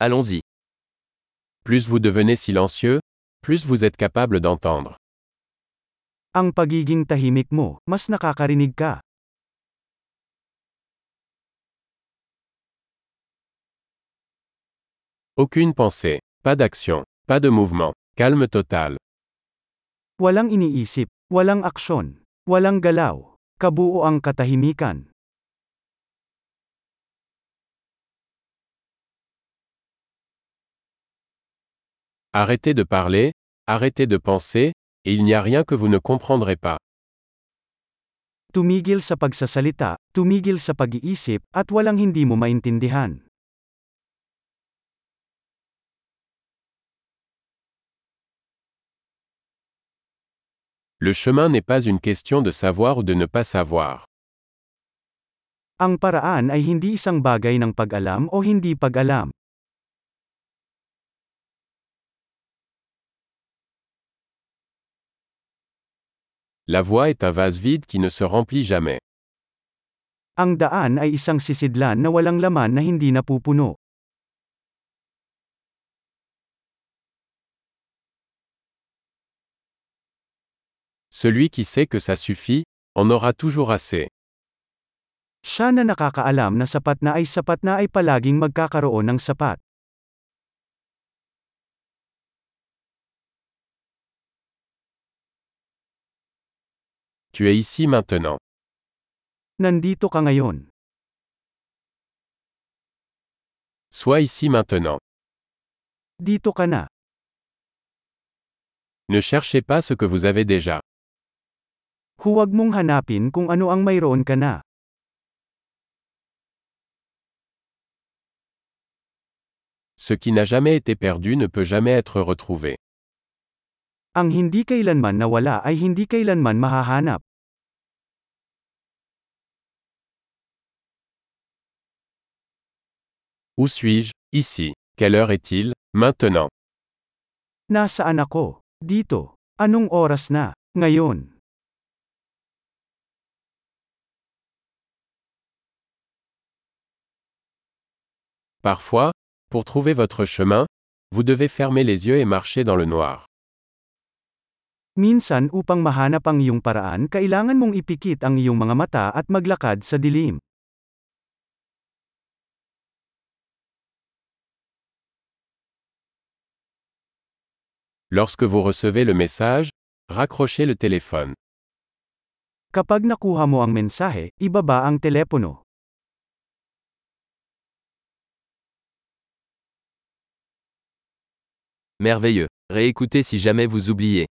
Allons-y. Plus vous devenez silencieux, plus vous êtes capable d'entendre. Ang pagiging tahimik mo, mas nakakarinig ka. Aucune pensée, pas d'action, pas de mouvement, calme total. Walang iniisip, walang aksyon, walang galaw. Kabuo ang katahimikan. Arrêtez de parler, arrêtez de penser, et il n'y a rien que vous ne comprendrez pas. Tumigil sa pagsasalita, tumigil sa pag-iisip, at walang hindi mo maintindihan. Le chemin n'est pas une question de savoir ou de ne pas savoir. Ang paraan ay hindi isang bagay ng pag-alam o hindi pag-alam. La voie est un vase vide qui ne se remplit jamais. Ang daan ay isang sisidlan na walang laman na hindi napupuno. Celui qui sait que ça suffit, en aura toujours assez. Siya na nakakaalam na sapat na ay sapat na ay palaging magkakaroon ng sapat. Tu es ici maintenant. Nandito ka ngayon. Sois ici maintenant. Dito ka na. Ne cherchez pas ce que vous avez déjà. Huwag mong hanapin kung ano ang mayroon ka na. Ce qui n'a jamais été perdu ne peut jamais être retrouvé. Ang hindi kailanman nawala ay hindi kailanman mahahanap. Où suis-je? Ici. Quelle heure est-il? Maintenant. Nasaan ako? Dito. Anong oras na? Ngayon. Parfois, pour trouver votre chemin, vous devez fermer les yeux et marcher dans le noir. Minsan upang mahanap ang iyong paraan kailangan mong ipikit ang iyong mga mata at maglakad sa dilim. Lorsque vous recevez le message, raccrochez le téléphone. Kapag nakuha mo ang mensahe, ibaba ang telepono. Merveilleux. Réécoutez si jamais vous oubliez.